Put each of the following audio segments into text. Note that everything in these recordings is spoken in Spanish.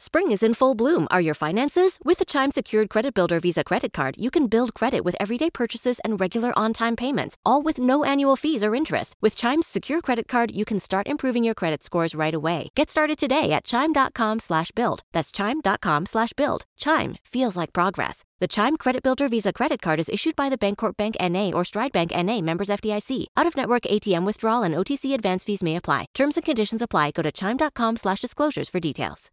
Spring is in full bloom. Are your finances? With the Chime Secured Credit Builder Visa Credit Card, you can build credit with everyday purchases and regular on time payments, all with no annual fees or interest. With Chime's Secure Credit Card, you can start improving your credit scores right away. Get started today at chime.com slash build. That's chime.com slash build. Chime feels like progress. The Chime Credit Builder Visa Credit Card is issued by the Bancorp Bank NA or Stride Bank NA members FDIC. Out of network ATM withdrawal and OTC advance fees may apply. Terms and conditions apply. Go to chime.com slash disclosures for details.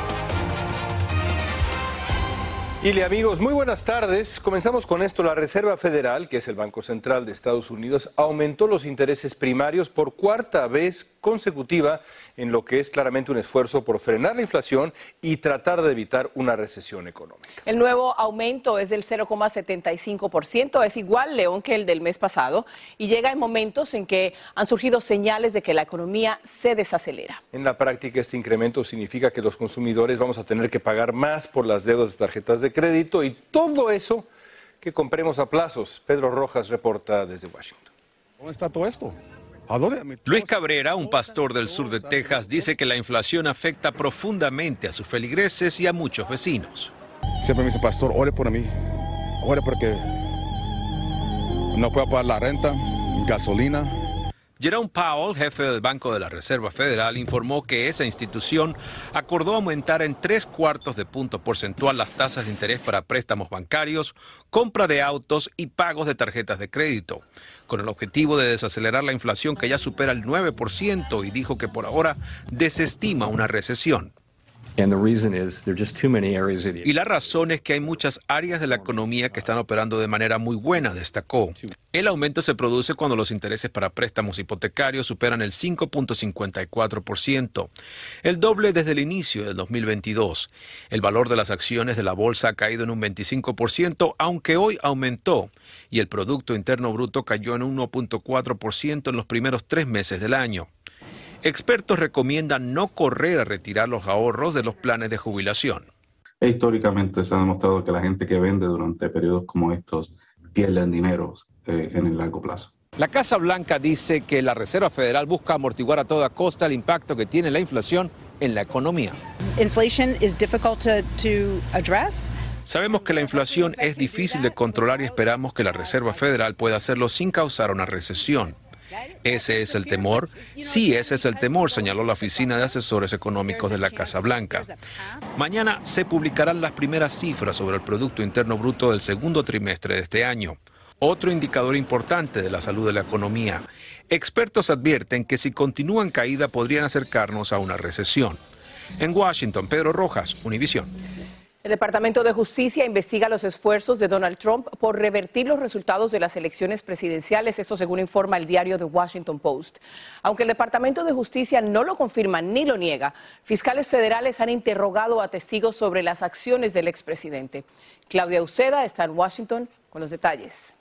Y le amigos, muy buenas tardes. Comenzamos con esto. La Reserva Federal, que es el Banco Central de Estados Unidos, aumentó los intereses primarios por cuarta vez consecutiva en lo que es claramente un esfuerzo por frenar la inflación y tratar de evitar una recesión económica. El nuevo aumento es del 0,75%, es igual, León, que el del mes pasado, y llega en momentos en que han surgido señales de que la economía se desacelera. En la práctica, este incremento significa que los consumidores vamos a tener que pagar más por las deudas de tarjetas de crédito y todo eso que compremos a plazos. Pedro Rojas reporta desde Washington. ¿Dónde está todo esto? Luis Cabrera, un pastor del sur de Texas, dice que la inflación afecta profundamente a sus feligreses y a muchos vecinos. Siempre me dice, pastor, ore por mí. Ore porque no puedo pagar la renta, gasolina. Jerome Powell, jefe del Banco de la Reserva Federal, informó que esa institución acordó aumentar en tres cuartos de punto porcentual las tasas de interés para préstamos bancarios, compra de autos y pagos de tarjetas de crédito, con el objetivo de desacelerar la inflación que ya supera el 9% y dijo que por ahora desestima una recesión. Y la razón es que hay muchas áreas de la economía que están operando de manera muy buena, destacó. El aumento se produce cuando los intereses para préstamos hipotecarios superan el 5.54%, el doble desde el inicio del 2022. El valor de las acciones de la bolsa ha caído en un 25%, aunque hoy aumentó, y el Producto Interno Bruto cayó en un 1.4% en los primeros tres meses del año. Expertos recomiendan no correr a retirar los ahorros de los planes de jubilación. Históricamente se ha demostrado que la gente que vende durante periodos como estos pierden dinero eh, en el largo plazo. La Casa Blanca dice que la Reserva Federal busca amortiguar a toda costa el impacto que tiene la inflación en la economía. Inflation is difficult to, to address. Sabemos que la inflación es difícil de controlar y esperamos que la Reserva Federal pueda hacerlo sin causar una recesión. ¿Ese es el temor? Sí, ese es el temor, señaló la Oficina de Asesores Económicos de la Casa Blanca. Mañana se publicarán las primeras cifras sobre el Producto Interno Bruto del segundo trimestre de este año. Otro indicador importante de la salud de la economía. Expertos advierten que si continúan caída podrían acercarnos a una recesión. En Washington, Pedro Rojas, Univisión. El Departamento de Justicia investiga los esfuerzos de Donald Trump por revertir los resultados de las elecciones presidenciales, esto según informa el diario The Washington Post. Aunque el Departamento de Justicia no lo confirma ni lo niega, fiscales federales han interrogado a testigos sobre las acciones del expresidente. Claudia Uceda está en Washington con los detalles.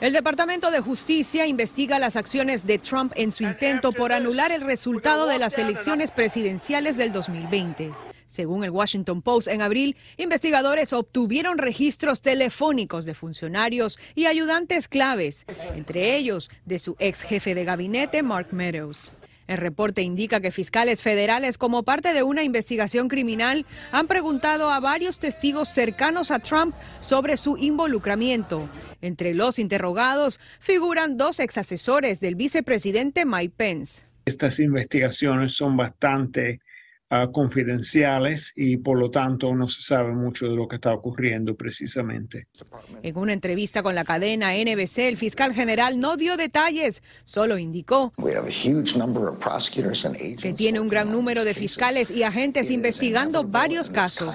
El Departamento de Justicia investiga las acciones de Trump en su intento por anular el resultado de las elecciones presidenciales del 2020. Según el Washington Post, en abril, investigadores obtuvieron registros telefónicos de funcionarios y ayudantes claves, entre ellos de su ex jefe de gabinete, Mark Meadows. El reporte indica que fiscales federales, como parte de una investigación criminal, han preguntado a varios testigos cercanos a Trump sobre su involucramiento. Entre los interrogados figuran dos ex asesores del vicepresidente Mike Pence. Estas investigaciones son bastante ah, confidenciales y por lo tanto no se sabe mucho de lo que está ocurriendo precisamente. En una entrevista con la cadena NBC, el fiscal general no dio detalles, solo indicó que tiene un gran número de fiscales y agentes investigando varios casos.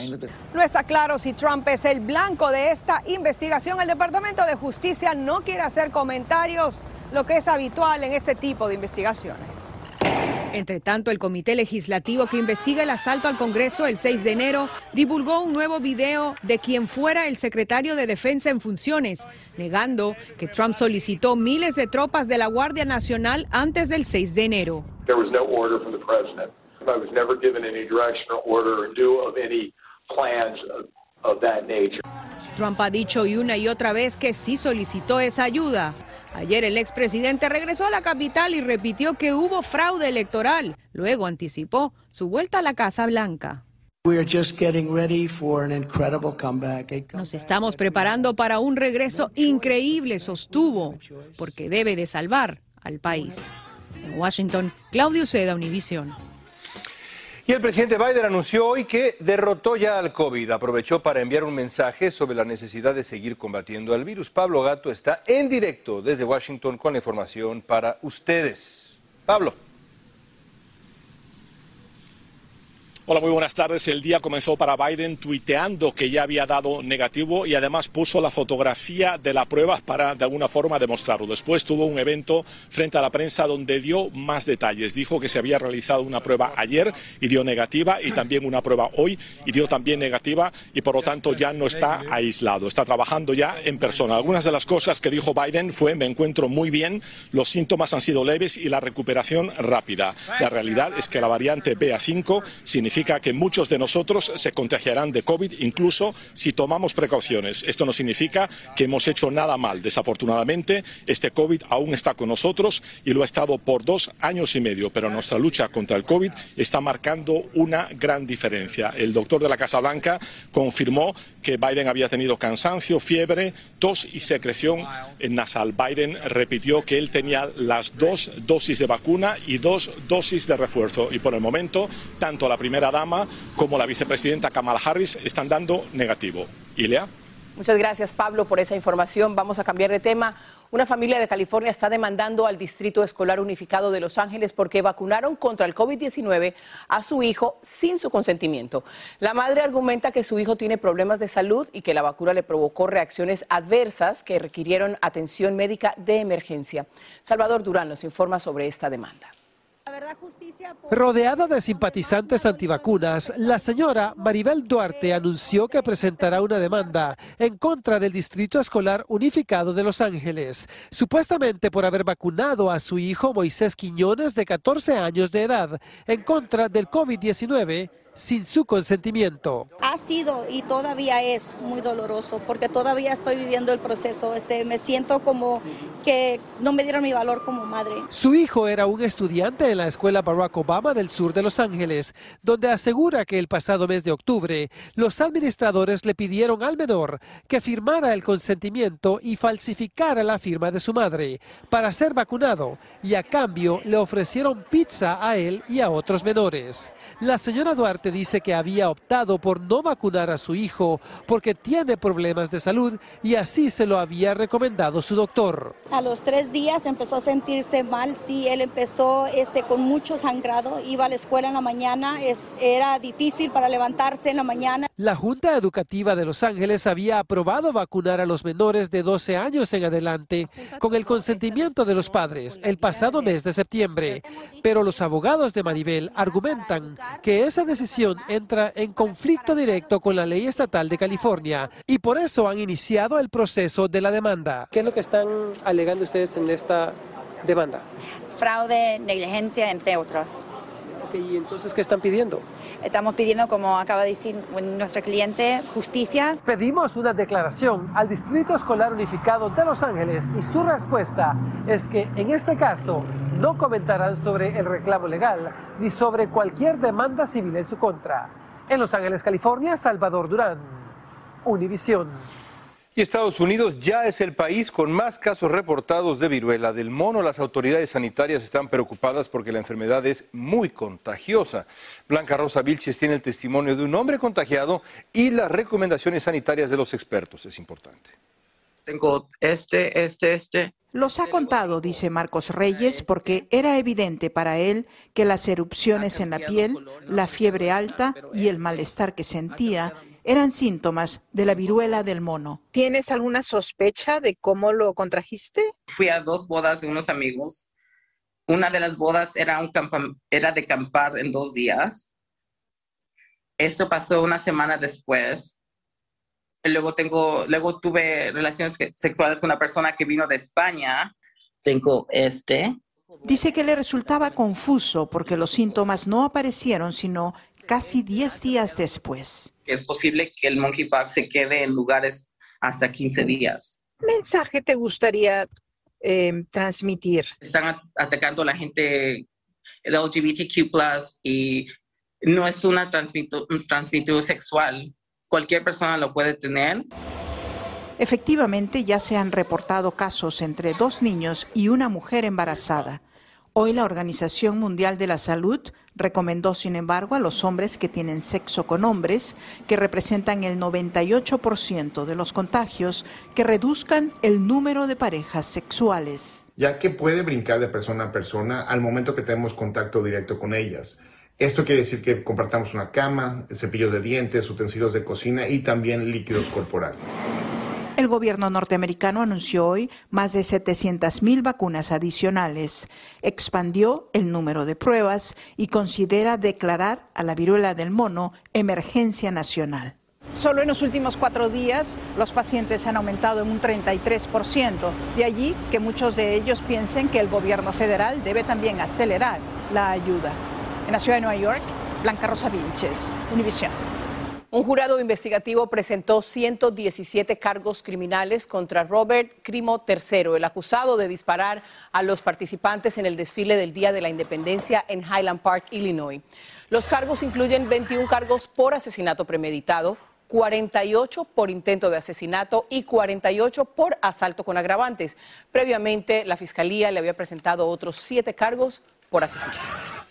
No está claro si Trump es el blanco de esta investigación. El Departamento de Justicia no quiere hacer comentarios, lo que es habitual en este tipo de investigaciones. Entre tanto, el comité legislativo que investiga el asalto al Congreso el 6 de enero divulgó un nuevo video de quien fuera el secretario de Defensa en funciones, negando que Trump solicitó miles de tropas de la Guardia Nacional antes del 6 de enero. Trump ha dicho y una y otra vez que sí solicitó esa ayuda. Ayer el expresidente regresó a la capital y repitió que hubo fraude electoral. Luego anticipó su vuelta a la Casa Blanca. Nos estamos preparando para un regreso increíble, sostuvo, porque debe de salvar al país. En Washington, Claudio Seda, Univisión. Y el presidente Biden anunció hoy que derrotó ya al COVID. Aprovechó para enviar un mensaje sobre la necesidad de seguir combatiendo al virus. Pablo Gato está en directo desde Washington con la información para ustedes. Pablo. Hola, muy buenas tardes. El día comenzó para Biden tuiteando que ya había dado negativo y además puso la fotografía de la prueba para de alguna forma demostrarlo. Después tuvo un evento frente a la prensa donde dio más detalles. Dijo que se había realizado una prueba ayer y dio negativa y también una prueba hoy y dio también negativa y por lo tanto ya no está aislado. Está trabajando ya en persona. Algunas de las cosas que dijo Biden fue me encuentro muy bien, los síntomas han sido leves y la recuperación rápida. La realidad es que la variante BA5 significa significa que muchos de nosotros se contagiarán de COVID, incluso si tomamos precauciones. Esto no significa que hemos hecho nada mal. Desafortunadamente, este COVID aún está con nosotros y lo ha estado por dos años y medio, pero nuestra lucha contra el COVID está marcando una gran diferencia. El doctor de la Casa Blanca confirmó que Biden había tenido cansancio, fiebre, tos y secreción nasal. Biden repitió que él tenía las dos dosis de vacuna y dos dosis de refuerzo y por el momento tanto la primera dama como la vicepresidenta Kamala Harris están dando negativo. Ilea. Muchas gracias, Pablo, por esa información. Vamos a cambiar de tema. Una familia de California está demandando al Distrito Escolar Unificado de Los Ángeles porque vacunaron contra el COVID-19 a su hijo sin su consentimiento. La madre argumenta que su hijo tiene problemas de salud y que la vacuna le provocó reacciones adversas que requirieron atención médica de emergencia. Salvador Durán nos informa sobre esta demanda. Rodeada de simpatizantes antivacunas, la señora Maribel Duarte anunció que presentará una demanda en contra del Distrito Escolar Unificado de Los Ángeles, supuestamente por haber vacunado a su hijo Moisés Quiñones de 14 años de edad en contra del COVID-19 sin su consentimiento. Ha sido y todavía es muy doloroso porque todavía estoy viviendo el proceso ese. Me siento como que no me dieron mi valor como madre. Su hijo era un estudiante en la escuela Barack Obama del sur de Los Ángeles, donde asegura que el pasado mes de octubre los administradores le pidieron al menor que firmara el consentimiento y falsificara la firma de su madre para ser vacunado y a cambio le ofrecieron pizza a él y a otros menores. La señora Duarte dice que había optado por no vacunar a su hijo porque tiene problemas de salud y así se lo había recomendado su doctor. A los tres días empezó a sentirse mal, sí, él empezó este, con mucho sangrado, iba a la escuela en la mañana, es, era difícil para levantarse en la mañana. La Junta Educativa de Los Ángeles había aprobado vacunar a los menores de 12 años en adelante con el consentimiento de los padres el pasado mes de septiembre, pero los abogados de Maribel argumentan que esa decisión entra en conflicto directo con la ley estatal de California y por eso han iniciado el proceso de la demanda. ¿Qué es lo que están alegando ustedes en esta demanda? Fraude, negligencia, entre otros. ¿Y entonces qué están pidiendo? Estamos pidiendo, como acaba de decir nuestra cliente, justicia. Pedimos una declaración al Distrito Escolar Unificado de Los Ángeles y su respuesta es que en este caso no comentarán sobre el reclamo legal ni sobre cualquier demanda civil en su contra. En Los Ángeles, California, Salvador Durán, Univisión. Y Estados Unidos ya es el país con más casos reportados de viruela del mono. Las autoridades sanitarias están preocupadas porque la enfermedad es muy contagiosa. Blanca Rosa Vilches tiene el testimonio de un hombre contagiado y las recomendaciones sanitarias de los expertos. Es importante. Tengo este, este, este. Los ha contado, dice Marcos Reyes, porque era evidente para él que las erupciones en la piel, la fiebre alta y el malestar que sentía eran síntomas de la viruela del mono. ¿Tienes alguna sospecha de cómo lo contrajiste? Fui a dos bodas de unos amigos. Una de las bodas era, un era de acampar en dos días. Esto pasó una semana después. Luego, tengo, luego tuve relaciones sexuales con una persona que vino de España. Tengo este. Dice que le resultaba confuso porque los síntomas no aparecieron sino casi 10 días después. Es posible que el monkeypox se quede en lugares hasta 15 días. ¿Qué mensaje te gustaría eh, transmitir? Están atacando a la gente LGBTQ y no es una transmisión sexual. Cualquier persona lo puede tener. Efectivamente, ya se han reportado casos entre dos niños y una mujer embarazada. Hoy la Organización Mundial de la Salud recomendó, sin embargo, a los hombres que tienen sexo con hombres, que representan el 98% de los contagios, que reduzcan el número de parejas sexuales. Ya que puede brincar de persona a persona al momento que tenemos contacto directo con ellas. Esto quiere decir que compartamos una cama, cepillos de dientes, utensilios de cocina y también líquidos corporales. El gobierno norteamericano anunció hoy más de 700.000 vacunas adicionales, expandió el número de pruebas y considera declarar a la viruela del mono emergencia nacional. Solo en los últimos cuatro días los pacientes han aumentado en un 33%. De allí que muchos de ellos piensen que el gobierno federal debe también acelerar la ayuda. En la ciudad de Nueva York, Blanca Rosa Vilches, Univisión. Un jurado investigativo presentó 117 cargos criminales contra Robert Crimo III, el acusado de disparar a los participantes en el desfile del Día de la Independencia en Highland Park, Illinois. Los cargos incluyen 21 cargos por asesinato premeditado, 48 por intento de asesinato y 48 por asalto con agravantes. Previamente, la Fiscalía le había presentado otros siete cargos por asesinato.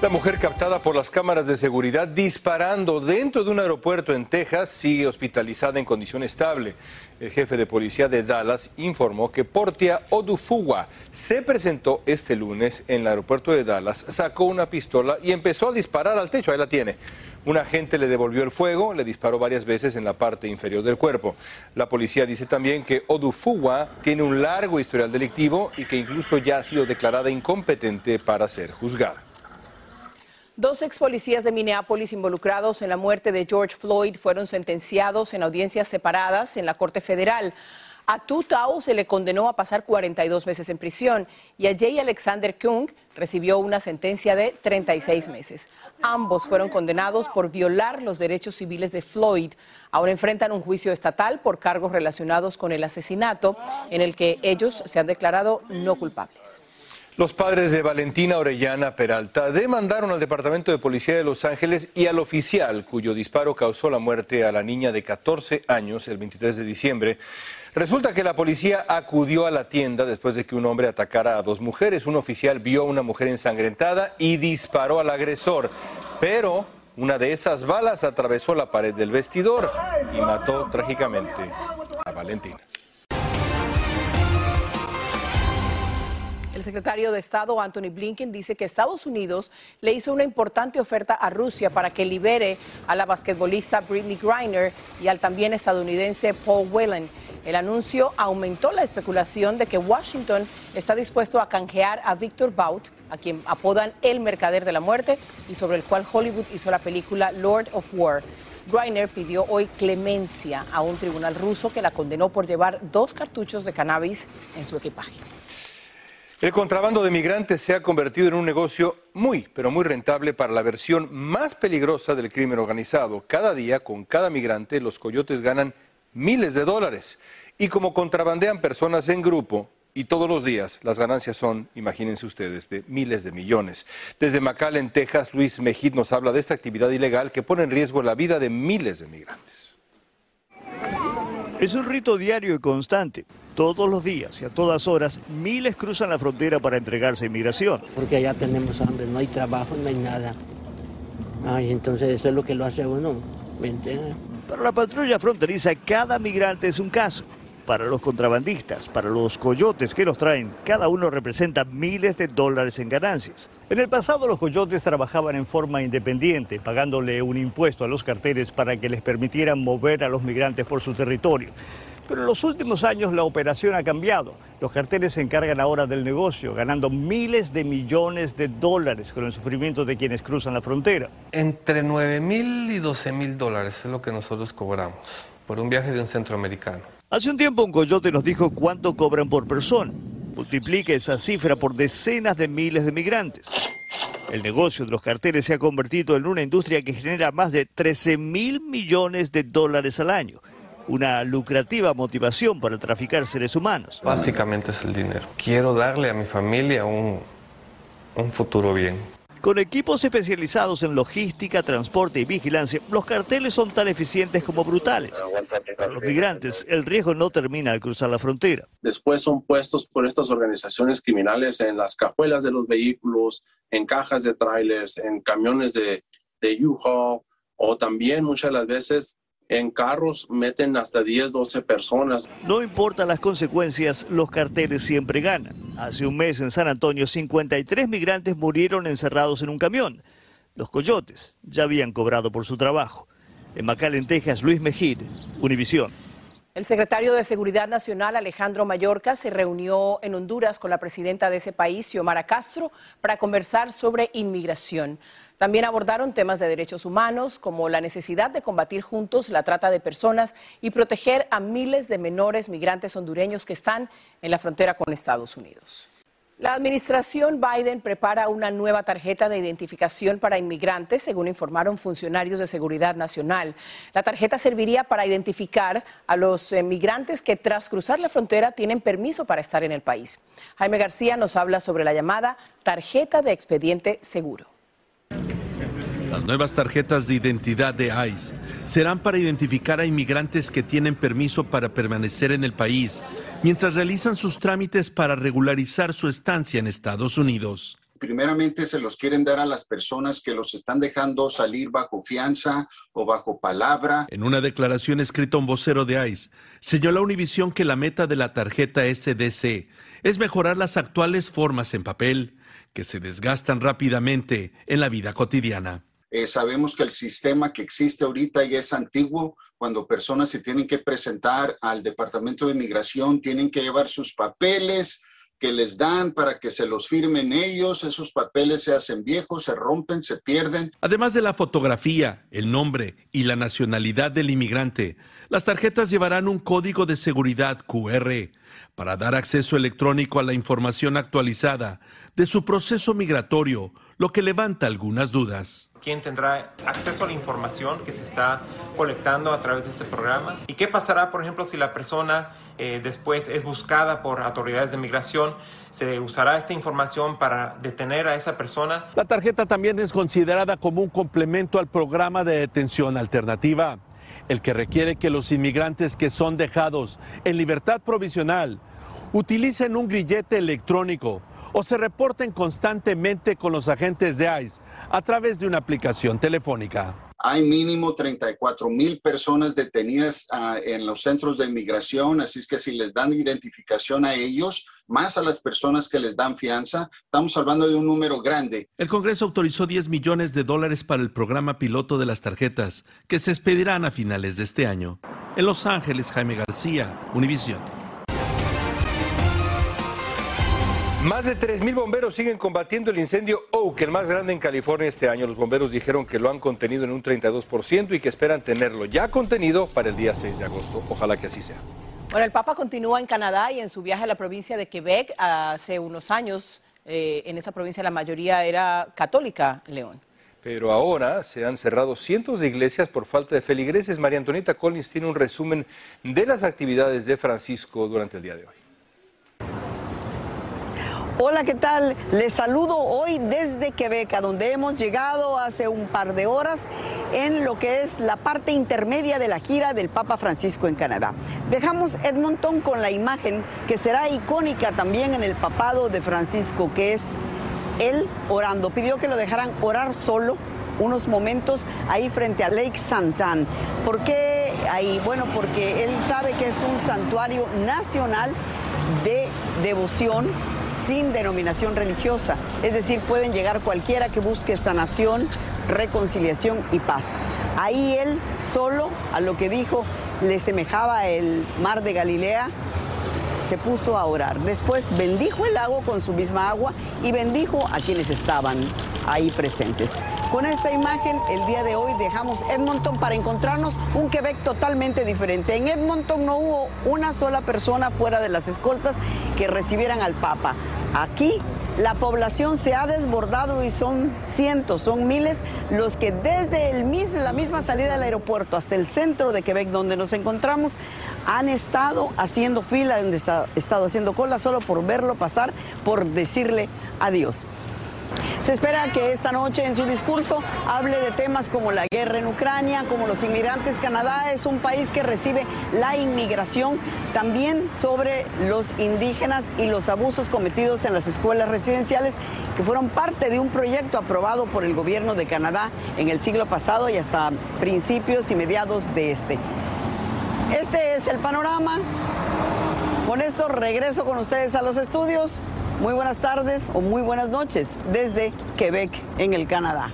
La mujer captada por las cámaras de seguridad disparando dentro de un aeropuerto en Texas sigue hospitalizada en condición estable. El jefe de policía de Dallas informó que Portia Odufuwa se presentó este lunes en el aeropuerto de Dallas, sacó una pistola y empezó a disparar al techo. Ahí la tiene. Un agente le devolvió el fuego, le disparó varias veces en la parte inferior del cuerpo. La policía dice también que Odufuwa tiene un largo historial delictivo y que incluso ya ha sido declarada incompetente para ser juzgada. Dos ex policías de Minneapolis involucrados en la muerte de George Floyd fueron sentenciados en audiencias separadas en la Corte Federal. A Tu se le condenó a pasar 42 meses en prisión y a Jay Alexander Kung recibió una sentencia de 36 meses. Ambos fueron condenados por violar los derechos civiles de Floyd. Ahora enfrentan un juicio estatal por cargos relacionados con el asesinato en el que ellos se han declarado no culpables. Los padres de Valentina Orellana Peralta demandaron al Departamento de Policía de Los Ángeles y al oficial cuyo disparo causó la muerte a la niña de 14 años el 23 de diciembre. Resulta que la policía acudió a la tienda después de que un hombre atacara a dos mujeres. Un oficial vio a una mujer ensangrentada y disparó al agresor. Pero una de esas balas atravesó la pared del vestidor y mató trágicamente a Valentina. El secretario de Estado Anthony Blinken dice que Estados Unidos le hizo una importante oferta a Rusia para que libere a la basquetbolista Britney Griner y al también estadounidense Paul Whelan. El anuncio aumentó la especulación de que Washington está dispuesto a canjear a Victor Bout, a quien apodan el mercader de la muerte y sobre el cual Hollywood hizo la película Lord of War. Greiner pidió hoy clemencia a un tribunal ruso que la condenó por llevar dos cartuchos de cannabis en su equipaje. El contrabando de migrantes se ha convertido en un negocio muy, pero muy rentable para la versión más peligrosa del crimen organizado. Cada día, con cada migrante, los coyotes ganan miles de dólares. Y como contrabandean personas en grupo, y todos los días las ganancias son, imagínense ustedes, de miles de millones. Desde McAllen, Texas, Luis Mejid nos habla de esta actividad ilegal que pone en riesgo la vida de miles de migrantes. Es un rito diario y constante. Todos los días y a todas horas, miles cruzan la frontera para entregarse a inmigración. Porque allá tenemos hambre, no hay trabajo, no hay nada. Ay, entonces eso es lo que lo hace uno. ¿me entiendes? Para la patrulla fronteriza, cada migrante es un caso. Para los contrabandistas, para los coyotes que los traen, cada uno representa miles de dólares en ganancias. En el pasado los coyotes trabajaban en forma independiente, pagándole un impuesto a los carteles para que les permitieran mover a los migrantes por su territorio. Pero en los últimos años la operación ha cambiado. Los carteles se encargan ahora del negocio, ganando miles de millones de dólares con el sufrimiento de quienes cruzan la frontera. Entre 9 mil y 12 mil dólares es lo que nosotros cobramos por un viaje de un centroamericano. Hace un tiempo un coyote nos dijo cuánto cobran por persona. Multiplique esa cifra por decenas de miles de migrantes. El negocio de los carteles se ha convertido en una industria que genera más de 13 mil millones de dólares al año una lucrativa motivación para traficar seres humanos. Básicamente es el dinero. Quiero darle a mi familia un, un futuro bien. Con equipos especializados en logística, transporte y vigilancia, los carteles son tan eficientes como brutales. Para los migrantes, el riesgo no termina al cruzar la frontera. Después son puestos por estas organizaciones criminales en las cajuelas de los vehículos, en cajas de trailers, en camiones de, de U-Haul o también muchas de las veces en carros meten hasta 10, 12 personas. No importa las consecuencias, los carteles siempre ganan. Hace un mes en San Antonio, 53 migrantes murieron encerrados en un camión. Los coyotes ya habían cobrado por su trabajo. En McAllen, Texas, Luis Mejid, Univisión. El secretario de Seguridad Nacional, Alejandro Mayorkas, se reunió en Honduras con la presidenta de ese país, Xiomara Castro, para conversar sobre inmigración. También abordaron temas de derechos humanos, como la necesidad de combatir juntos la trata de personas y proteger a miles de menores migrantes hondureños que están en la frontera con Estados Unidos. La administración Biden prepara una nueva tarjeta de identificación para inmigrantes, según informaron funcionarios de seguridad nacional. La tarjeta serviría para identificar a los migrantes que tras cruzar la frontera tienen permiso para estar en el país. Jaime García nos habla sobre la llamada tarjeta de expediente seguro. Las nuevas tarjetas de identidad de ICE serán para identificar a inmigrantes que tienen permiso para permanecer en el país mientras realizan sus trámites para regularizar su estancia en Estados Unidos. Primeramente se los quieren dar a las personas que los están dejando salir bajo fianza o bajo palabra. En una declaración escrita a un vocero de ICE, señaló a Univision que la meta de la tarjeta SDC es mejorar las actuales formas en papel que se desgastan rápidamente en la vida cotidiana. Eh, sabemos que el sistema que existe ahorita ya es antiguo. Cuando personas se tienen que presentar al Departamento de Inmigración, tienen que llevar sus papeles que les dan para que se los firmen ellos. Esos papeles se hacen viejos, se rompen, se pierden. Además de la fotografía, el nombre y la nacionalidad del inmigrante, las tarjetas llevarán un código de seguridad QR para dar acceso electrónico a la información actualizada de su proceso migratorio, lo que levanta algunas dudas. ¿Quién tendrá acceso a la información que se está colectando a través de este programa? ¿Y qué pasará, por ejemplo, si la persona eh, después es buscada por autoridades de migración? ¿Se usará esta información para detener a esa persona? La tarjeta también es considerada como un complemento al programa de detención alternativa, el que requiere que los inmigrantes que son dejados en libertad provisional utilicen un grillete electrónico o se reporten constantemente con los agentes de ICE a través de una aplicación telefónica. Hay mínimo 34 mil personas detenidas ah, en los centros de inmigración, así es que si les dan identificación a ellos, más a las personas que les dan fianza, estamos hablando de un número grande. El Congreso autorizó 10 millones de dólares para el programa piloto de las tarjetas, que se expedirán a finales de este año. En Los Ángeles, Jaime García, Univision. Más de 3.000 bomberos siguen combatiendo el incendio Oak, el más grande en California este año. Los bomberos dijeron que lo han contenido en un 32% y que esperan tenerlo ya contenido para el día 6 de agosto. Ojalá que así sea. Bueno, el Papa continúa en Canadá y en su viaje a la provincia de Quebec hace unos años. eh, en esa provincia la mayoría era católica, León. Pero ahora se han cerrado cientos de iglesias por falta de feligreses. María Antonieta Collins tiene un resumen de las actividades de Francisco durante el día de hoy. Hola, ¿qué tal? Les saludo hoy desde Quebec, donde hemos llegado hace un par de horas en lo que es la parte intermedia de la gira del Papa Francisco en Canadá. Dejamos Edmonton con la imagen que será icónica también en el papado de Francisco, que es él orando. Pidió que lo dejaran orar solo unos momentos ahí frente a Lake Santan. ¿Por qué ahí? Bueno, porque él sabe que es un santuario nacional de devoción sin denominación religiosa. Es decir, pueden llegar cualquiera que busque sanación, reconciliación y paz. Ahí él solo, a lo que dijo, le semejaba el mar de Galilea, se puso a orar. Después bendijo el lago con su misma agua y bendijo a quienes estaban ahí presentes. Con esta imagen, el día de hoy dejamos Edmonton para encontrarnos un Quebec totalmente diferente. En Edmonton no hubo una sola persona fuera de las escoltas que recibieran al Papa. Aquí la población se ha desbordado y son cientos, son miles los que desde el mis- la misma salida del aeropuerto hasta el centro de Quebec donde nos encontramos han estado haciendo fila, han esta- estado haciendo cola solo por verlo pasar, por decirle adiós. Se espera que esta noche en su discurso hable de temas como la guerra en Ucrania, como los inmigrantes. Canadá es un país que recibe la inmigración, también sobre los indígenas y los abusos cometidos en las escuelas residenciales que fueron parte de un proyecto aprobado por el gobierno de Canadá en el siglo pasado y hasta principios y mediados de este. Este es el panorama. Con esto regreso con ustedes a los estudios. Muy buenas tardes o muy buenas noches desde Quebec, en el Canadá.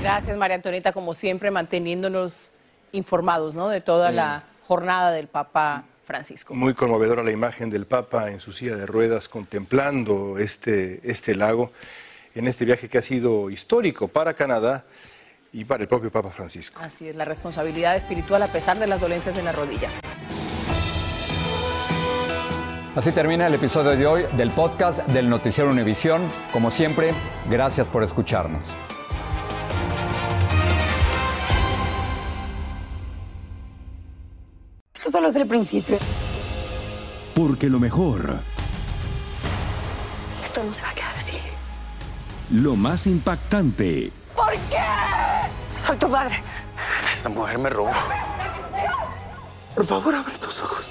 Gracias, María Antonieta, como siempre, manteniéndonos informados ¿no? de toda la jornada del Papa Francisco. Muy conmovedora la imagen del Papa en su silla de ruedas contemplando este, este lago en este viaje que ha sido histórico para Canadá y para el propio Papa Francisco. Así es, la responsabilidad espiritual a pesar de las dolencias en la rodilla. Así termina el episodio de hoy del podcast del Noticiero Univisión. Como siempre, gracias por escucharnos. Esto solo es el principio. Porque lo mejor, Esto no se va a quedar así. lo más impactante, ¿Por qué? Soy tu madre. Esta mujer me robó. Por favor, abre tus ojos.